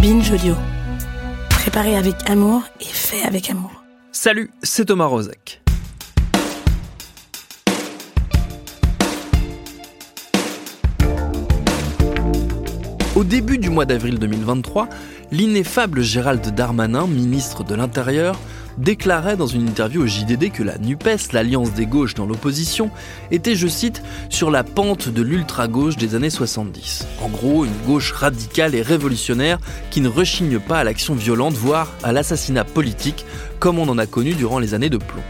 Binge Audio. Préparé avec amour et fait avec amour. Salut, c'est Thomas Rozek. Au début du mois d'avril 2023, l'ineffable Gérald Darmanin, ministre de l'Intérieur, déclarait dans une interview au JDD que la NUPES, l'alliance des gauches dans l'opposition, était, je cite, sur la pente de l'ultra-gauche des années 70. En gros, une gauche radicale et révolutionnaire qui ne rechigne pas à l'action violente, voire à l'assassinat politique, comme on en a connu durant les années de plomb.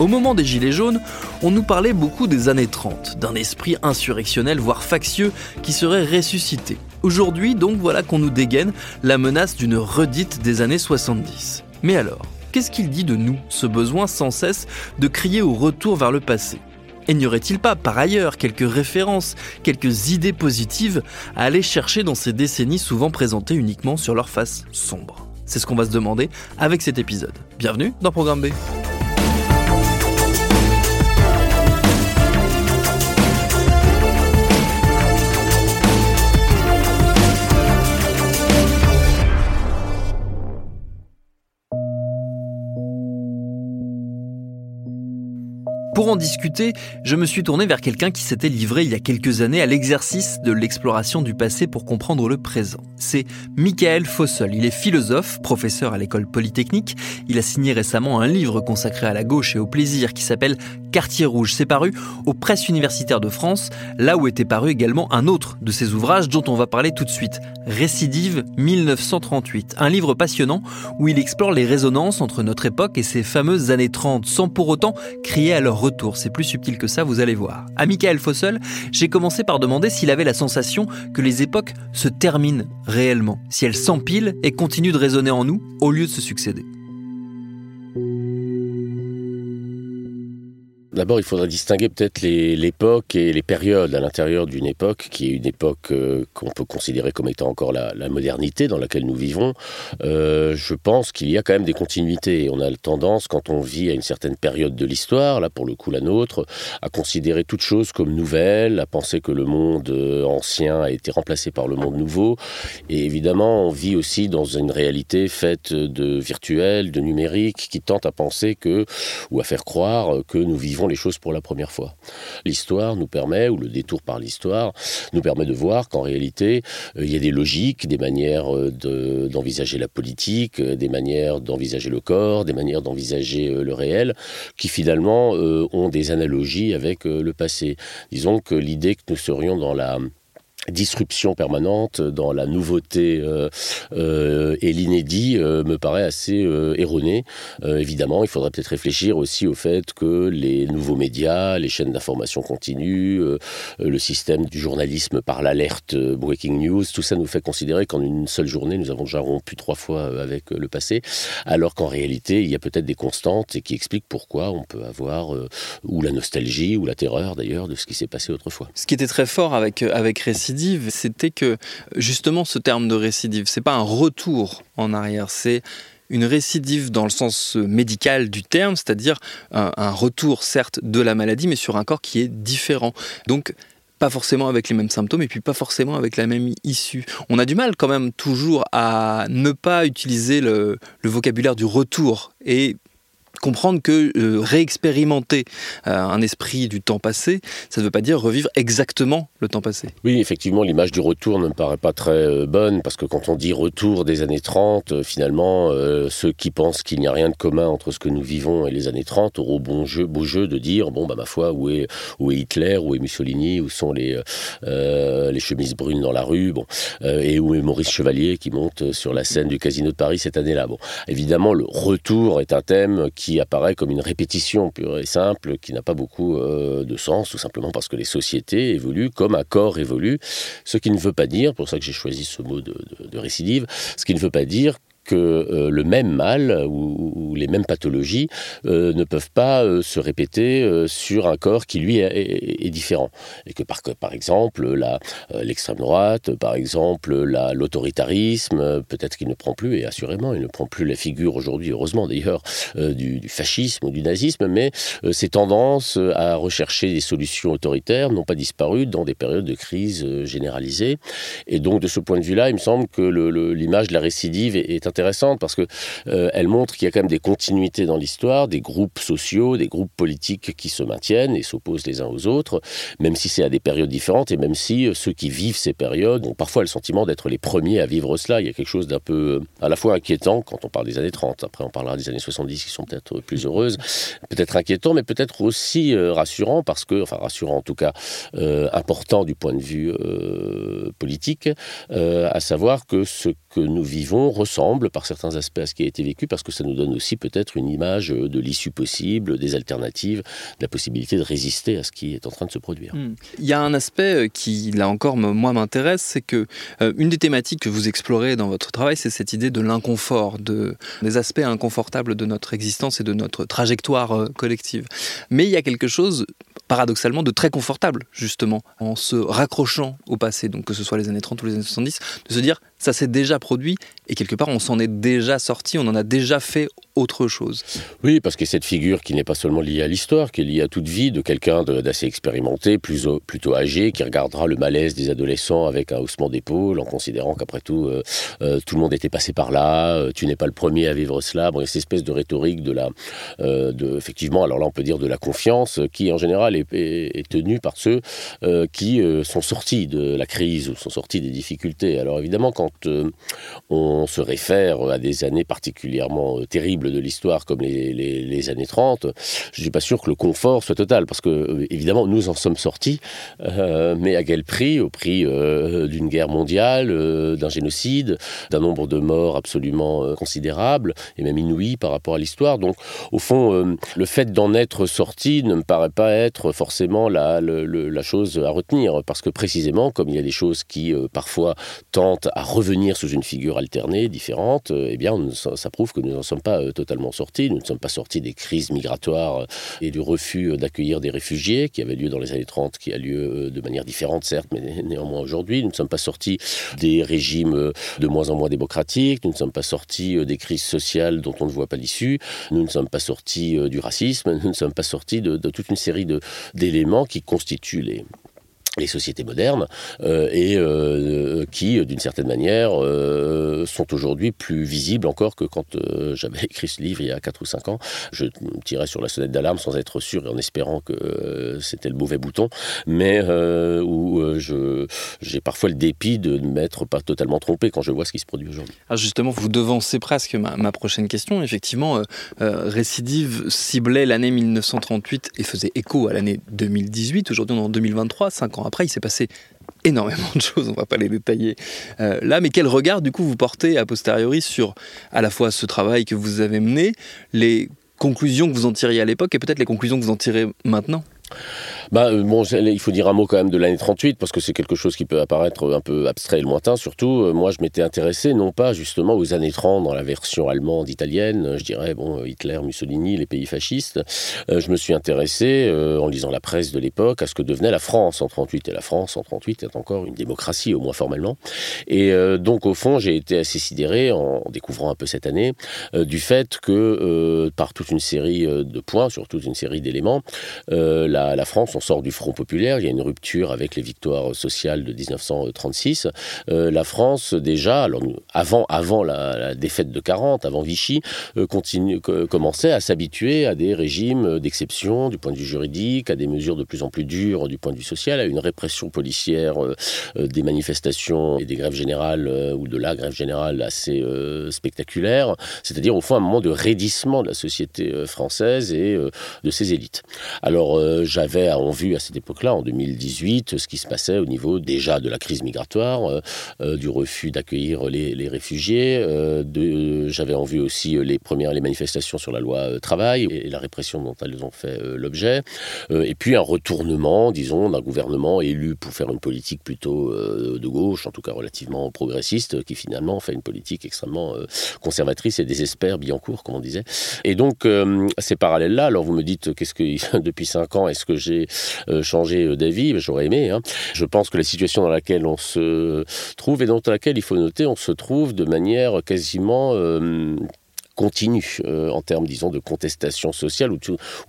Au moment des Gilets jaunes, on nous parlait beaucoup des années 30, d'un esprit insurrectionnel, voire factieux, qui serait ressuscité. Aujourd'hui, donc, voilà qu'on nous dégaine la menace d'une redite des années 70. Mais alors, qu'est-ce qu'il dit de nous, ce besoin sans cesse de crier au retour vers le passé? Et n'y aurait-il pas, par ailleurs, quelques références, quelques idées positives à aller chercher dans ces décennies souvent présentées uniquement sur leur face sombre? C'est ce qu'on va se demander avec cet épisode. Bienvenue dans Programme B. Pour en discuter, je me suis tourné vers quelqu'un qui s'était livré il y a quelques années à l'exercice de l'exploration du passé pour comprendre le présent. C'est Michael Fossel. Il est philosophe, professeur à l'école polytechnique. Il a signé récemment un livre consacré à la gauche et au plaisir qui s'appelle Quartier Rouge. C'est paru aux presses universitaires de France, là où était paru également un autre de ses ouvrages dont on va parler tout de suite. Récidive 1938. Un livre passionnant où il explore les résonances entre notre époque et ces fameuses années 30 sans pour autant crier à leur retour. C'est plus subtil que ça, vous allez voir. À Michael Fossel, j'ai commencé par demander s'il avait la sensation que les époques se terminent réellement, si elles s'empilent et continuent de résonner en nous au lieu de se succéder. D'abord, il faudrait distinguer peut-être l'époque et les périodes à l'intérieur d'une époque qui est une époque euh, qu'on peut considérer comme étant encore la, la modernité dans laquelle nous vivons. Euh, je pense qu'il y a quand même des continuités. On a tendance, quand on vit à une certaine période de l'histoire, là pour le coup la nôtre, à considérer toute chose comme nouvelle, à penser que le monde euh, ancien a été remplacé par le monde nouveau. Et évidemment, on vit aussi dans une réalité faite de virtuel, de numérique, qui tente à penser que, ou à faire croire que nous vivons les choses pour la première fois. L'histoire nous permet, ou le détour par l'histoire, nous permet de voir qu'en réalité, euh, il y a des logiques, des manières euh, de- d'envisager la politique, euh, des manières d'envisager le corps, des manières d'envisager le réel, qui finalement ont des analogies avec le passé. Disons que l'idée que nous serions dans la disruption permanente dans la nouveauté euh, euh, et l'inédit euh, me paraît assez erroné. Évidemment, il faudrait peut-être réfléchir aussi au fait que les nouveaux médias, les chaînes d'information continue, le système du journalisme par l'alerte breaking news, tout ça nous fait considérer qu'en une seule journée, nous avons déjà rompu trois fois avec le passé, alors qu'en réalité, il y a peut-être des constantes et qui expliquent pourquoi on peut avoir ou la nostalgie ou la terreur d'ailleurs de ce qui s'est passé autrefois. Ce qui était très fort avec, avec c'était que justement ce terme de récidive, c'est pas un retour en arrière, c'est une récidive dans le sens euh, médical du terme, c'est-à-dire un, un retour certes de la maladie, mais sur un corps qui est différent. Donc pas forcément avec les mêmes symptômes et puis pas forcément avec la même issue. On a du mal quand même toujours à ne pas utiliser le, le vocabulaire du retour et comprendre que euh, réexpérimenter euh, un esprit du temps passé, ça ne veut pas dire revivre exactement le temps passé. Oui, effectivement, l'image du retour ne me paraît pas très euh, bonne, parce que quand on dit retour des années 30, euh, finalement, ceux qui pensent qu'il n'y a rien de commun entre ce que nous vivons et les années 30 auront bon jeu, beau jeu de dire, bon, bah, ma foi, où est, où est Hitler, où est Mussolini, où sont les, les chemises brunes dans la rue, bon, et où est Maurice Chevalier qui monte sur la scène du Casino de Paris cette année-là. Bon, évidemment, le retour est un thème qui qui apparaît comme une répétition pure et simple, qui n'a pas beaucoup de sens, tout simplement parce que les sociétés évoluent comme un corps évolue, ce qui ne veut pas dire, pour ça que j'ai choisi ce mot de, de récidive, ce qui ne veut pas dire que euh, le même mal ou, les mêmes pathologies euh, ne peuvent pas euh, se répéter sur un corps qui lui est, différent. Et que par, par exemple l'extrême droite, par exemple l'autoritarisme, peut-être qu'il ne prend plus et assurément il ne prend plus la figure aujourd'hui, heureusement d'ailleurs, du, fascisme ou du nazisme, mais ces tendances à rechercher des solutions autoritaires n'ont pas disparu dans des périodes de crise généralisée et donc de ce point de vue-là, il me semble que l'image de la récidive est, est parce que euh, elle montre qu'il y a quand même des continuités dans l'histoire, des groupes sociaux, des groupes politiques qui se maintiennent et s'opposent les uns aux autres, même si c'est à des périodes différentes et même si euh, ceux qui vivent ces périodes ont parfois le sentiment d'être les premiers à vivre cela. Il y a quelque chose d'un peu euh, à la fois inquiétant quand on parle des années 30, après on parlera des années 70 qui sont peut-être plus heureuses, peut-être inquiétant, mais peut-être aussi rassurant parce que, enfin rassurant en tout cas, important du point de vue politique, à savoir que ce que nous vivons ressemble par certains aspects à ce qui a été vécu, parce que ça nous donne aussi peut-être une image de l'issue possible, des alternatives, de la possibilité de résister à ce qui est en train de se produire. Hmm. Il y a un aspect euh, qui, là encore, moi m'intéresse, c'est que euh, une des thématiques que vous explorez dans votre travail, c'est cette idée de l'inconfort, de, des aspects inconfortables de notre existence et de notre trajectoire euh, collective. Mais il y a quelque chose paradoxalement de très confortable, justement, en se raccrochant au passé, donc que ce soit les années 30 ou les années 70, de se dire ça s'est déjà produit et quelque part on s'en est déjà sorti, on en a déjà fait autre chose. Oui, parce que cette figure qui n'est pas seulement liée à l'histoire, qui est liée à toute vie de quelqu'un d'assez expérimenté, plus, plutôt âgé, qui regardera le malaise des adolescents avec un haussement d'épaule en considérant qu'après tout, euh, euh, tout le monde était passé par là, euh, tu n'es pas le premier à vivre cela. Bon, il y a cette espèce de rhétorique de la, de, effectivement, alors là on peut dire de la confiance, qui en général est, est, tenue par ceux qui sont sortis de la crise ou sont sortis des difficultés. Alors évidemment, quand on se réfère à des années particulièrement terribles, de l'histoire comme les, années 30, je ne suis pas sûr que le confort soit total, parce que euh, évidemment nous en sommes sortis, euh, mais à quel prix? Au prix euh, d'une guerre mondiale, d'un génocide, d'un nombre de morts absolument considérable, et même inouï par rapport à l'histoire. Donc au fond, le fait d'en être sorti ne me paraît pas être forcément la, la, chose à retenir, parce que précisément, comme il y a des choses qui parfois tentent à revenir sous une figure alternée, différente, eh bien ça prouve que nous n'en sommes pas totalement sortis. Nous ne sommes pas sortis des crises migratoires euh, et du refus euh, d'accueillir des réfugiés qui avait lieu dans les années 30, qui a lieu euh, de manière différente, certes, mais néanmoins aujourd'hui. Nous ne sommes pas sortis des régimes de moins en moins démocratiques. Nous ne sommes pas sortis des crises sociales dont on ne voit pas l'issue. Nous ne sommes pas sortis du racisme. Nous ne sommes pas sortis de, de toute une série d'éléments qui constituent les, les sociétés modernes euh, et euh, qui, d'une certaine manière, euh, sont aujourd'hui plus visibles encore que quand j'avais écrit ce livre il y a 4 ou 5 ans. Je tirais sur la sonnette d'alarme sans être sûr et en espérant que c'était le mauvais bouton, mais où j'ai parfois le dépit de ne m'être pas totalement trompé quand je vois ce qui se produit aujourd'hui. Ah, justement, vous devancez presque ma, ma prochaine question. Effectivement, Récidive ciblait l'année 1938 et faisait écho à l'année 2018. Aujourd'hui, on est en 2023, 5 ans après, il s'est passé énormément de choses, on va pas les détailler euh, là, mais quel regard du coup vous portez a posteriori sur à la fois ce travail que vous avez mené, les conclusions que vous en tiriez à l'époque et peut-être les conclusions que vous en tirez maintenant? Bah, euh, bon, il faut dire un mot quand même de l'année 38, parce que c'est quelque chose qui peut apparaître un peu abstrait et lointain. Surtout, euh, moi, je m'étais intéressé non pas justement aux années 30 dans la version allemande, italienne, je dirais, bon, Hitler, Mussolini, les pays fascistes. Euh, je me suis intéressé, en lisant la presse de l'époque, à ce que devenait la France en 38. Et la France en 38 est encore une démocratie, au moins formellement. Et donc, au fond, j'ai été assez sidéré, en découvrant un peu cette année, du fait que, par toute une série de points, sur toute une série d'éléments, la, la France on sort du Front populaire, il y a une rupture avec les victoires sociales de 1936. Euh, la France, déjà, alors, avant, avant la, défaite de 40, avant Vichy, euh, commençait à s'habituer à des régimes d'exception du point de vue juridique, à des mesures de plus en plus dures du point de vue social, à une répression policière euh, des manifestations et des grèves générales ou de la grève générale assez spectaculaire, c'est-à-dire au fond un moment de raidissement de la société française et de ses élites. Alors j'avais à ont vu à cette époque-là, en 2018, ce qui se passait au niveau déjà de la crise migratoire, du refus d'accueillir les, réfugiés. J'avais en vue aussi les premières les manifestations sur la loi travail et, la répression dont elles ont fait l'objet. et puis un retournement, disons, d'un gouvernement élu pour faire une politique plutôt de gauche, en tout cas relativement progressiste, qui finalement fait une politique extrêmement conservatrice et désespère Billancourt, comme on disait. Et donc, ces parallèles-là, alors vous me dites, qu'est-ce que depuis cinq ans, est-ce que j'ai changé d'avis J'aurais aimé. Hein. Je pense que la situation dans laquelle on se trouve et dans laquelle il faut noter, on se trouve de manière quasiment continue euh, en termes, disons, de contestation sociale ou,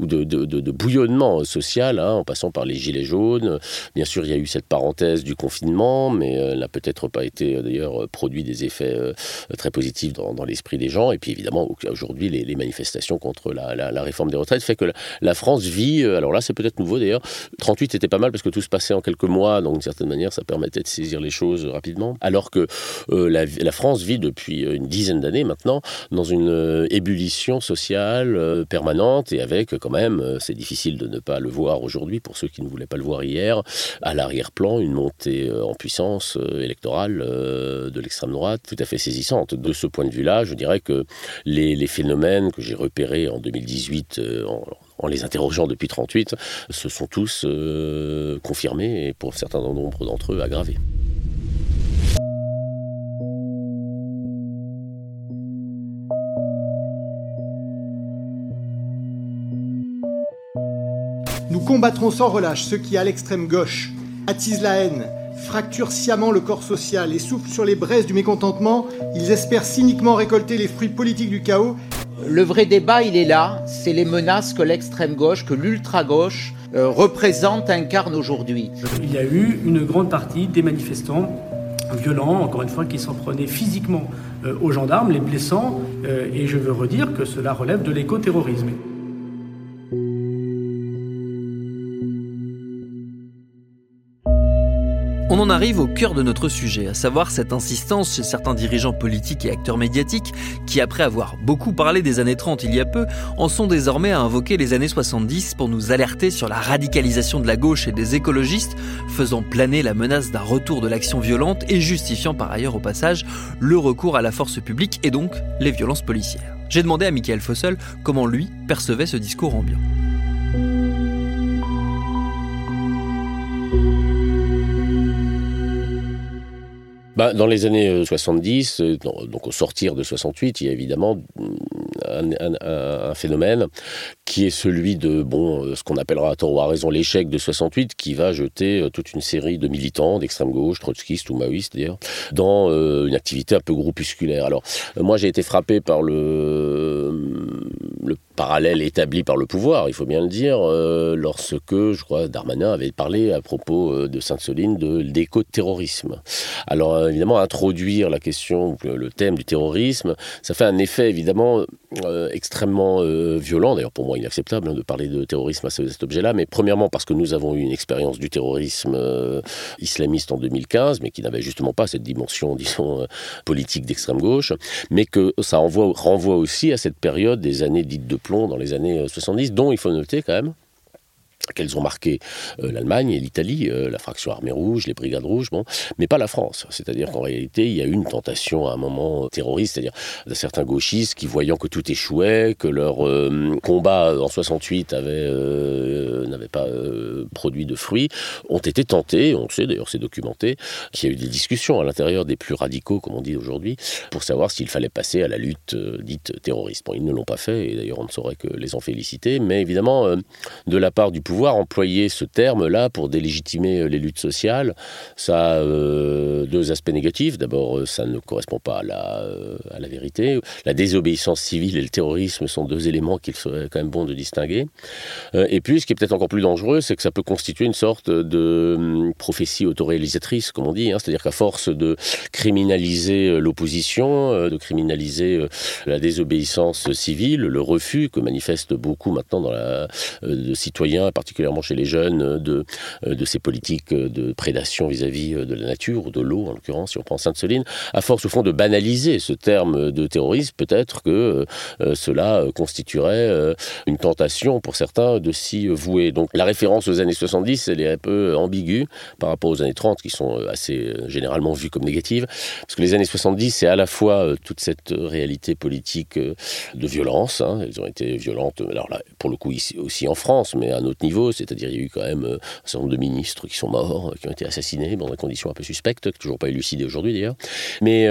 de, bouillonnement social, hein, en passant par les gilets jaunes. Bien sûr, il y a eu cette parenthèse du confinement, mais euh, n'a peut-être pas été euh, d'ailleurs produit des effets très positifs dans, l'esprit des gens. Et puis évidemment, aujourd'hui, les, manifestations contre la, réforme des retraites fait que la, France vit, alors là, c'est peut-être nouveau d'ailleurs. 38 était pas mal parce que tout se passait en quelques mois, donc d'une certaine manière, ça permettait de saisir les choses rapidement. Alors que la France vit depuis une dizaine d'années maintenant dans une euh, ébullition sociale euh, permanente et avec quand même, euh, c'est difficile de ne pas le voir aujourd'hui pour ceux qui ne voulaient pas le voir hier, à l'arrière-plan une montée en puissance électorale de l'extrême droite tout à fait saisissante. De ce point de vue-là, je dirais que les, phénomènes que j'ai repérés en 2018 en, les interrogeant depuis 38 se sont tous confirmés et pour certains nombre d'entre eux aggravés. Nous combattrons sans relâche ceux qui, à l'extrême gauche, attisent la haine, fracturent sciemment le corps social et soufflent sur les braises du mécontentement. Ils espèrent cyniquement récolter les fruits politiques du chaos. Le vrai débat, il est là. C'est les menaces que l'extrême gauche, que l'ultra-gauche euh, représente, incarne aujourd'hui. Il y a eu une grande partie des manifestants violents, encore une fois, qui s'en prenaient physiquement euh, aux gendarmes, les blessant, euh, et je veux redire que cela relève de l'écoterrorisme. On en arrive au cœur de notre sujet, à savoir cette insistance chez certains dirigeants politiques et acteurs médiatiques qui, après avoir beaucoup parlé des années 30 il y a peu, en sont désormais à invoquer les années 70 pour nous alerter sur la radicalisation de la gauche et des écologistes, faisant planer la menace d'un retour de l'action violente et justifiant par ailleurs au passage le recours à la force publique et donc les violences policières. J'ai demandé à Michael Fossel comment lui percevait ce discours ambiant. Bah, Dans les années 70, euh, euh, donc au sortir de 68, il y a évidemment mm, un, phénomène qui est celui de bon, euh, ce qu'on appellera à tort ou à raison l'échec de 68, qui va jeter toute une série de militants d'extrême gauche, trotskistes ou maoïstes d'ailleurs, dans une activité un peu groupusculaire. Alors moi j'ai été frappé par le, le parallèle établi par le pouvoir, il faut bien le dire, lorsque, je crois, Darmanin avait parlé à propos de Sainte-Soline de l'éco-terrorisme. Alors euh, évidemment, introduire la question, le thème du terrorisme, ça fait un effet évidemment euh, extrêmement euh, violent, d'ailleurs pour moi inacceptable hein, de parler de terrorisme à cet objet-là, mais premièrement parce que nous avons eu une expérience du terrorisme islamiste en 2015, mais qui n'avait justement pas cette dimension, disons, politique d'extrême gauche, mais que ça renvoie aussi à cette période des années dites de plomb dans les années 70, dont il faut noter quand même qu'elles ont marqué euh, l'Allemagne et l'Italie, euh, la fraction armée rouge, les brigades rouges, bon, mais pas la France. C'est-à-dire qu'en réalité, il y a eu une tentation à un moment terroriste, c'est-à-dire de certains gauchistes qui, voyant que tout échouait, que leur euh, combat en 68 avait n'avait pas produit de fruits, ont été tentés, on sait d'ailleurs c'est documenté, qu'il y a eu des discussions à l'intérieur des plus radicaux, comme on dit aujourd'hui, pour savoir s'il fallait passer à la lutte dite terroriste. Bon, ils ne l'ont pas fait, et d'ailleurs on ne saurait que les en féliciter, mais évidemment, de la part du pouvoir, pouvoir employer ce terme-là pour délégitimer euh, les luttes sociales, ça a euh, deux aspects négatifs. D'abord, euh, ça ne correspond pas à la, à la vérité. La désobéissance civile et le terrorisme sont deux éléments qu'il serait quand même bon de distinguer. et puis, ce qui est peut-être encore plus dangereux, c'est que ça peut constituer une sorte de hum, prophétie autoréalisatrice, comme on dit. Hein. C'est-à-dire qu'à force de criminaliser l'opposition, de criminaliser la désobéissance civile, le refus que manifestent beaucoup maintenant dans la, de citoyens, particulièrement chez les jeunes, de, de ces politiques de prédation vis-à-vis de la nature, ou de l'eau en l'occurrence, si on prend Sainte-Soline, à force au fond de banaliser ce terme de terrorisme, peut-être que cela constituerait une tentation pour certains de s'y vouer. Donc la référence aux années 70, elle est un peu ambiguë par rapport aux années 30, qui sont assez généralement vues comme négatives, parce que les années 70, c'est à la fois toute cette réalité politique de violence, hein, elles ont été violentes, alors là, pour le coup ici, aussi en France, mais à un autre niveau, c'est-à-dire il y a eu quand même un certain nombre de ministres qui sont morts, qui ont été assassinés dans des conditions un peu suspectes, toujours pas élucidées aujourd'hui d'ailleurs. Mais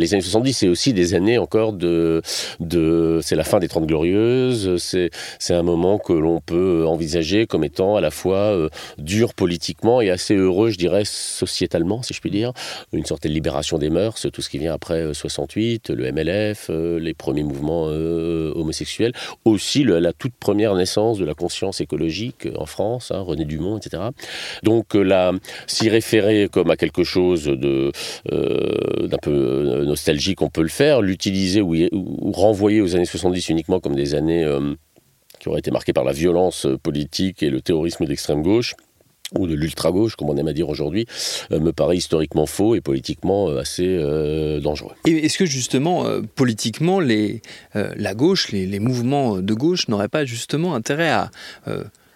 les années 70, c'est aussi des années encore de. c'est la fin des Trente Glorieuses, c'est, un moment que l'on peut envisager comme étant à la fois euh, dur politiquement et assez heureux, je dirais, sociétalement, si je puis dire. Une sorte de libération des mœurs, tout ce qui vient après 68, euh, le MLF, euh, les premiers mouvements homosexuels, aussi la toute première naissance de la conscience écologique en France, hein, René Dumont, etc. Donc là, s'y référer comme à quelque chose de, d'un peu nostalgique, on peut le faire. L'utiliser ou, renvoyer aux années 70 uniquement comme des années euh, qui auraient été marquées par la violence euh, politique et le terrorisme d'extrême gauche ou de l'ultra-gauche, comme on aime à dire aujourd'hui, euh, me paraît historiquement faux et politiquement assez dangereux. Et est-ce que justement, politiquement, les, la gauche, les, les, mouvements de gauche n'auraient pas justement intérêt à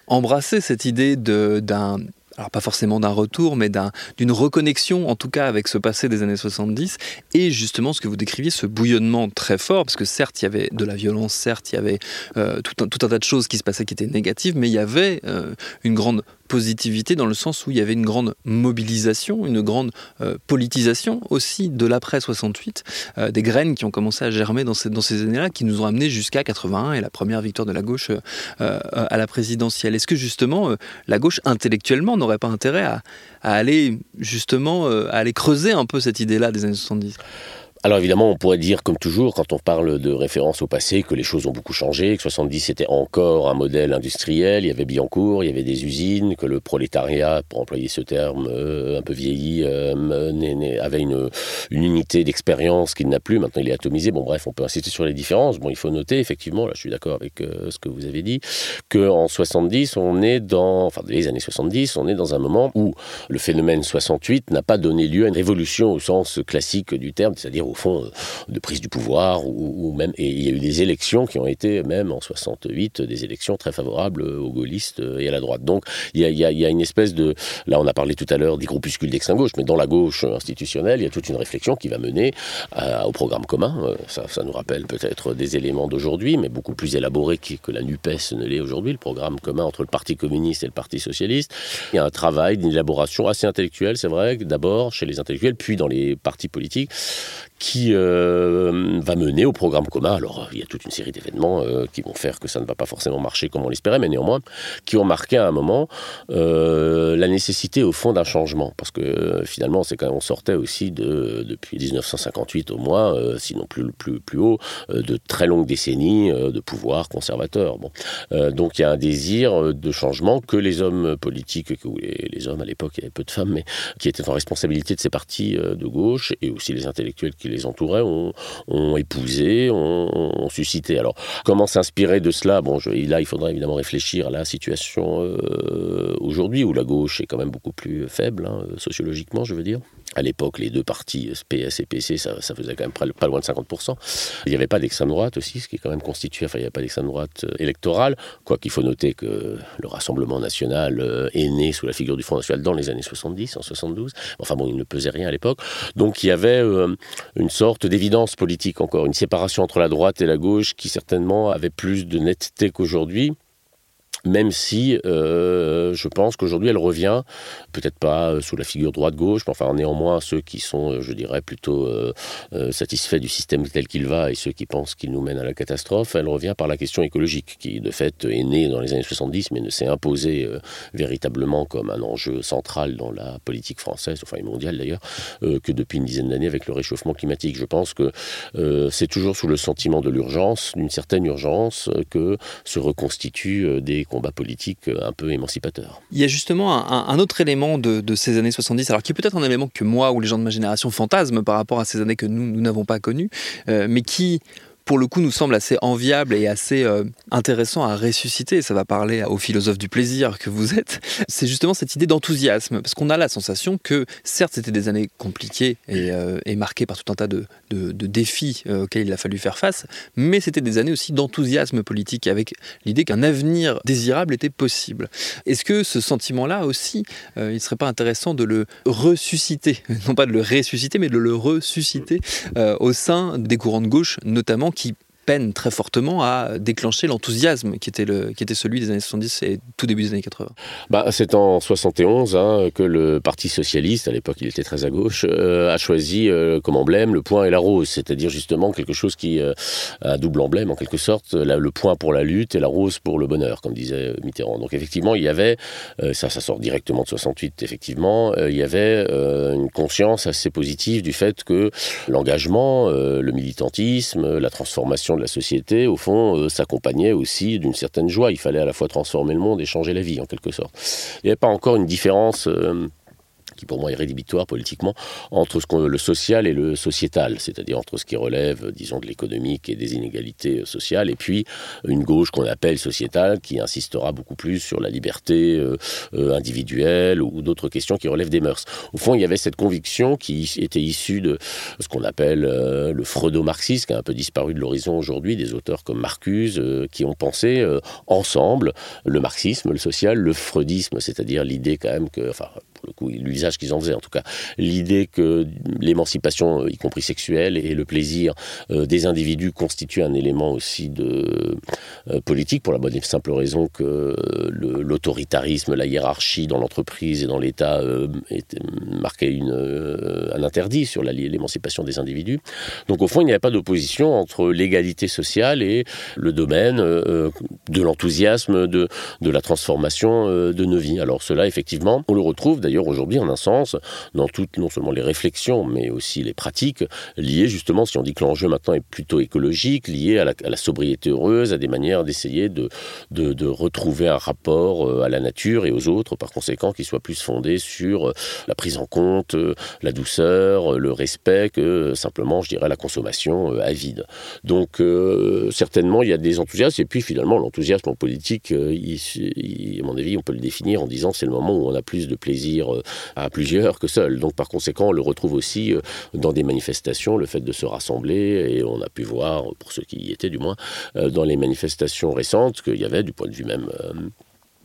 embrasser cette idée d'un alors pas forcément d'un retour, mais d'une reconnexion, en tout cas avec ce passé des années 70, et justement ce que vous décriviez, ce bouillonnement très fort, parce que certes il y avait de la violence, certes il y avait euh, tout, un, tas de choses qui se passaient qui étaient négatives, mais il y avait euh, une grande positivité dans le sens où il y avait une grande mobilisation, une grande euh, politisation aussi de l'après 68, euh, des graines qui ont commencé à germer dans ces, années-là, qui nous ont amené jusqu'à 81 et la première victoire de la gauche euh, à la présidentielle. Est-ce que justement la gauche intellectuellement n'aurait pas intérêt à, à aller justement à aller creuser un peu cette idée-là des années 70 alors évidemment, on pourrait dire, comme toujours, quand on parle de référence au passé, que les choses ont beaucoup changé, que 70 c'était encore un modèle industriel, il y avait Billancourt, il y avait des usines, que le prolétariat, pour employer ce terme euh, un peu vieilli, euh, avait une, une unité d'expérience qu'il n'a plus, maintenant il est atomisé. Bon bref, on peut insister sur les différences. Bon, il faut noter, effectivement, là je suis d'accord avec euh, ce que vous avez dit, qu'en 70, on est dans, enfin les années 70, on est dans un moment où le phénomène 68 n'a pas donné lieu à une révolution au sens classique du terme, c'est-à-dire au fond, euh, de prise du pouvoir, ou, même, et il y a eu des élections qui ont été, même en 68, des élections très favorables aux gaullistes et à la droite. Donc, il y a, une espèce de, là, on a parlé tout à l'heure des groupuscules d'extrême gauche, mais dans la gauche institutionnelle, il y a toute une réflexion qui va mener au programme commun. Euh, ça, ça nous rappelle peut-être des éléments d'aujourd'hui, mais beaucoup plus élaborés que la NUPES ne l'est aujourd'hui, le programme commun entre le Parti communiste et le Parti socialiste. Il y a un travail d'élaboration assez intellectuelle, c'est vrai, d'abord chez les intellectuels, puis dans les partis politiques, qui euh, va mener au programme commun. Alors, il y a toute une série d'événements euh, qui vont faire que ça ne va pas forcément marcher comme on l'espérait, mais néanmoins, qui ont marqué à un moment euh, la nécessité, au fond, d'un changement. Parce que finalement, c'est quand on sortait aussi de, depuis 1958 au moins, sinon plus, plus, plus haut, de très longues décennies de pouvoir conservateur. Bon. donc, il y a un désir de changement que les hommes politiques, que les, les hommes à l'époque, il y avait peu de femmes, mais qui étaient en responsabilité de ces partis de gauche, et aussi les intellectuels qui les entouraient ont, épousé, ont, suscité. Alors, comment s'inspirer de cela? Bon, là, il faudrait évidemment réfléchir à la situation euh, aujourd'hui, où la gauche est quand même beaucoup plus faible, hein, sociologiquement, je veux dire. À l'époque, les deux partis, PS et PC, ça, faisait quand même pas loin de 50%. Il n'y avait pas d'extrême droite aussi, ce qui est quand même constitué, enfin, il n'y avait pas d'extrême droite euh, électorale, quoi qu'il faut noter que le Rassemblement national euh, est né sous la figure du Front national dans les années 70, en 72. Enfin bon, il ne pesait rien à l'époque. Donc il y avait une sorte d'évidence politique encore, une séparation entre la droite et la gauche qui certainement avait plus de netteté qu'aujourd'hui même si euh, je pense qu'aujourd'hui elle revient, peut-être pas euh, sous la figure droite-gauche, mais enfin néanmoins ceux qui sont, euh, je dirais, plutôt satisfaits du système tel qu'il va et ceux qui pensent qu'il nous mène à la catastrophe, elle revient par la question écologique, qui de fait est née dans les années 70, mais ne s'est imposée véritablement comme un enjeu central dans la politique française, enfin et mondiale d'ailleurs, que depuis une dizaine d'années avec le réchauffement climatique. Je pense que c'est toujours sous le sentiment de l'urgence, d'une certaine urgence, que se reconstituent des combat politique euh, un peu émancipateur. Il y a justement un, autre élément de, ces années 70, alors qui est peut-être un élément que moi ou les gens de ma génération fantasment par rapport à ces années que nous, nous n'avons pas connues, euh, mais qui pour le coup, nous semble assez enviable et assez euh, intéressant à ressusciter. Ça va parler aux philosophes du plaisir que vous êtes. C'est justement cette idée d'enthousiasme, parce qu'on a la sensation que, certes, c'était des années compliquées et, euh, marquées par tout un tas de, défis euh, auxquels il a fallu faire face, mais c'était des années aussi d'enthousiasme politique, avec l'idée qu'un avenir désirable était possible. Est-ce que ce sentiment-là aussi, il ne serait pas intéressant de le ressusciter, non pas de le ressusciter, mais de le ressusciter au sein des courants de gauche, notamment qui peine très fortement à déclencher l'enthousiasme qui était, le, qui était celui des années 70 et tout début des années 80. Bah, c'est en 71 hein, que le Parti socialiste, à l'époque il était très à gauche, euh, a choisi euh, comme emblème le point et la rose, c'est-à-dire justement quelque chose qui a euh, un double emblème en quelque sorte, le point pour la lutte et la rose pour le bonheur, comme disait Mitterrand. Donc effectivement, il y avait, ça, ça sort directement de 68, effectivement, il y avait une conscience assez positive du fait que l'engagement, le militantisme, la transformation de la société, au fond, euh, s'accompagnait aussi d'une certaine joie. Il fallait à la fois transformer le monde et changer la vie, en quelque sorte. Il n'y avait pas encore une différence. Euh, pour moi est rédhibitoire politiquement, entre ce le social et le sociétal, c'est-à-dire entre ce qui relève, disons, de l'économique et des inégalités euh, sociales, et puis une gauche qu'on appelle sociétale, qui insistera beaucoup plus sur la liberté euh, euh, individuelle ou d'autres questions qui relèvent des mœurs. Au fond, il y avait cette conviction qui était issue de ce qu'on appelle le freudo-marxisme, qui a un peu disparu de l'horizon aujourd'hui, des auteurs comme Marcuse, qui ont pensé ensemble le marxisme, le social, le freudisme, c'est-à-dire l'idée quand même que, l'usage qu'ils en faisaient en tout cas, l'idée que l'émancipation, euh, y compris sexuelle, et le plaisir euh, des individus constituent un élément aussi de euh, politique pour la bonne et simple raison que l'autoritarisme, la hiérarchie dans l'entreprise et dans l'État marquait une, un interdit sur l'émancipation des individus. Donc au fond, il n'y avait pas d'opposition entre l'égalité sociale et le domaine de l'enthousiasme, de, de la transformation de nos vies. Alors cela, effectivement, on le retrouve d'ailleurs aujourd'hui en un sens dans toutes, non seulement les réflexions, mais aussi les pratiques liées justement, si on dit que l'enjeu maintenant est plutôt écologique, lié à la, sobriété heureuse, à des manières d'essayer de, de, retrouver un rapport euh, à la nature et aux autres, par conséquent, qui soit plus fondé sur euh, la prise en compte, euh, la douceur, le respect, que simplement, je dirais, la consommation avide. Donc, certainement, il y a des enthousiasmes, et puis finalement, l'enthousiasme en politique, à mon avis, on peut le définir en disant c'est le moment où on a plus de plaisir euh, à plusieurs que seul. Donc par conséquent, on le retrouve aussi euh, dans des manifestations, le fait de se rassembler, et on a pu voir, pour ceux qui y étaient du moins, euh, dans les manifestations récentes, qu'il y avait du point de vue même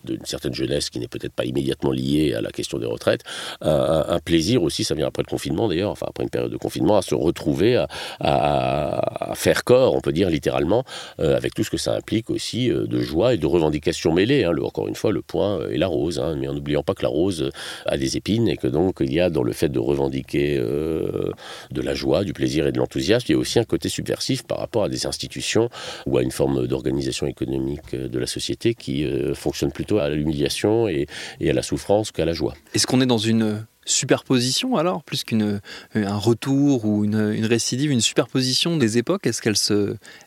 d'une certaine jeunesse qui n'est peut-être pas immédiatement liée à la question des retraites, un, plaisir aussi, ça vient après le confinement d'ailleurs, enfin après une période de confinement, à se retrouver, à, faire corps, on peut dire littéralement, euh, avec tout ce que ça implique aussi euh, de joie et de revendications mêlées. Hein. encore une fois, le point est la rose, hein, mais en n'oubliant pas que la rose a des épines et que donc il y a dans le fait de revendiquer euh, de la joie, du plaisir et de l'enthousiasme, il y a aussi un côté subversif par rapport à des institutions ou à une forme d'organisation économique de la société qui fonctionne plutôt à l'humiliation et, à la souffrance qu'à la joie. Est-ce qu'on est dans une superposition alors, plus qu'un retour ou une, récidive, une superposition des époques? Est-ce qu'elle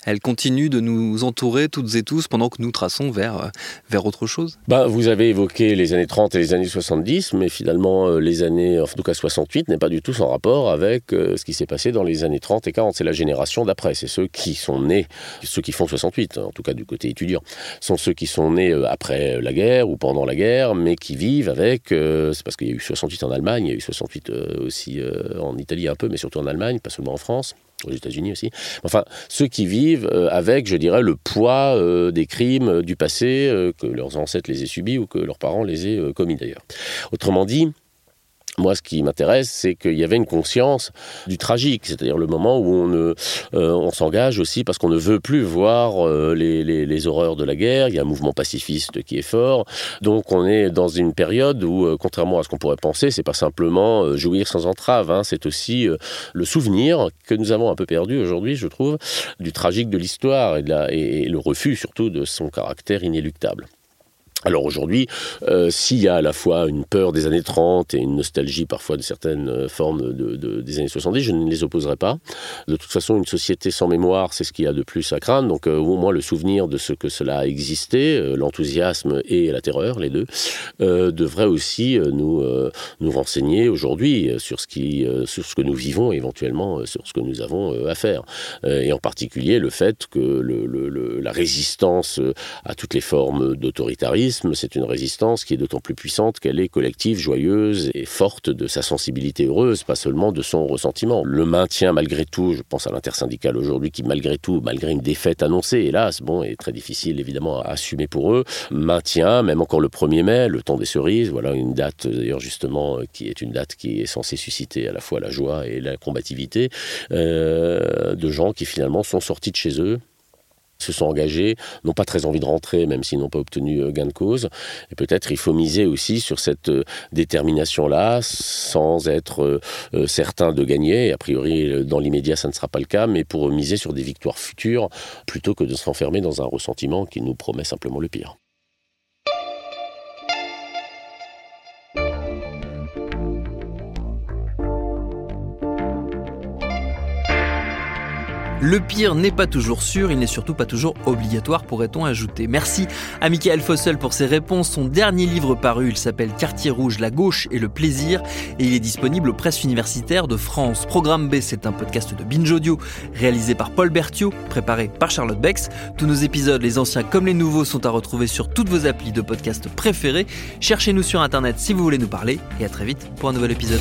elle continue de nous entourer toutes et tous pendant que nous traçons vers, vers autre chose? Bah, Vous avez évoqué les années 30 et les années 70, mais finalement euh, les années, en tout cas 68, n'est pas du tout sans rapport avec euh, ce qui s'est passé dans les années 30 et 40. C'est la génération d'après, c'est ceux qui sont nés, ceux qui font 68, en tout cas du côté étudiant, sont ceux qui sont nés euh, après la guerre ou pendant la guerre, mais qui vivent avec, c'est parce qu'il y a eu 68 en Allemagne, il y a eu 68 euh, aussi euh, en Italie un peu, mais surtout en Allemagne, pas seulement en France aux États-Unis aussi. Enfin, ceux qui vivent euh, avec, je dirais, le poids des crimes du passé, que leurs ancêtres les aient subis ou que leurs parents les aient commis d'ailleurs. Autrement dit, moi, ce qui m'intéresse, c'est qu'il y avait une conscience du tragique, c'est-à-dire le moment où on, euh, s'engage aussi parce qu'on ne veut plus voir euh, les, horreurs de la guerre. Il y a un mouvement pacifiste qui est fort, donc on est dans une période où, euh, contrairement à ce qu'on pourrait penser, c'est pas simplement jouir sans entrave, hein, c'est aussi le souvenir que nous avons un peu perdu aujourd'hui, je trouve, du tragique de l'histoire et le refus surtout de son caractère inéluctable. Alors aujourd'hui, euh, s'il y a à la fois une peur des années 30 et une nostalgie parfois de certaines euh, formes de, des années 70, je ne les opposerai pas. De toute façon, une société sans mémoire, c'est ce qu'il y a de plus à craindre. Donc euh, au moins le souvenir de ce que cela a existé, l'enthousiasme et la terreur, les deux, devrait aussi nous, renseigner aujourd'hui sur, ce que nous vivons éventuellement sur ce que nous avons à faire. et en particulier le fait que la résistance à toutes les formes d'autoritarisme, c'est une résistance qui est d'autant plus puissante qu'elle est collective, joyeuse et forte de sa sensibilité heureuse, pas seulement de son ressentiment. Le maintien, malgré tout, je pense à l'intersyndicale aujourd'hui, qui malgré tout, malgré une défaite annoncée, hélas, bon, est très difficile évidemment à assumer pour eux, maintient, même encore le 1er mai, le temps des cerises, voilà une date d'ailleurs justement qui est une date qui est censée susciter à la fois la joie et la combativité, euh, de gens qui finalement sont sortis de chez eux, se sont engagés, n'ont pas très envie de rentrer, même s'ils n'ont pas obtenu euh, gain de cause. Et peut-être il faut miser aussi sur cette euh, détermination-là, sans être euh, certain de gagner. a priori, dans l'immédiat, ça ne sera pas le cas, mais pour miser sur des victoires futures, plutôt que de s'enfermer dans un ressentiment qui nous promet simplement le pire. Le pire n'est pas toujours sûr, il n'est surtout pas toujours obligatoire, pourrait-on ajouter. Merci à Michael Fossel pour ses réponses. Son dernier livre paru, il s'appelle Quartier rouge, la gauche et le plaisir, et il est disponible aux presses universitaires de France. Programme B, c'est un podcast de Binge Audio, réalisé par Paul Berthiaud, préparé par Charlotte Bex. Tous nos épisodes, les anciens comme les nouveaux, sont à retrouver sur toutes vos applis de podcast préférés. Cherchez-nous sur Internet si vous voulez nous parler, et à très vite pour un nouvel épisode.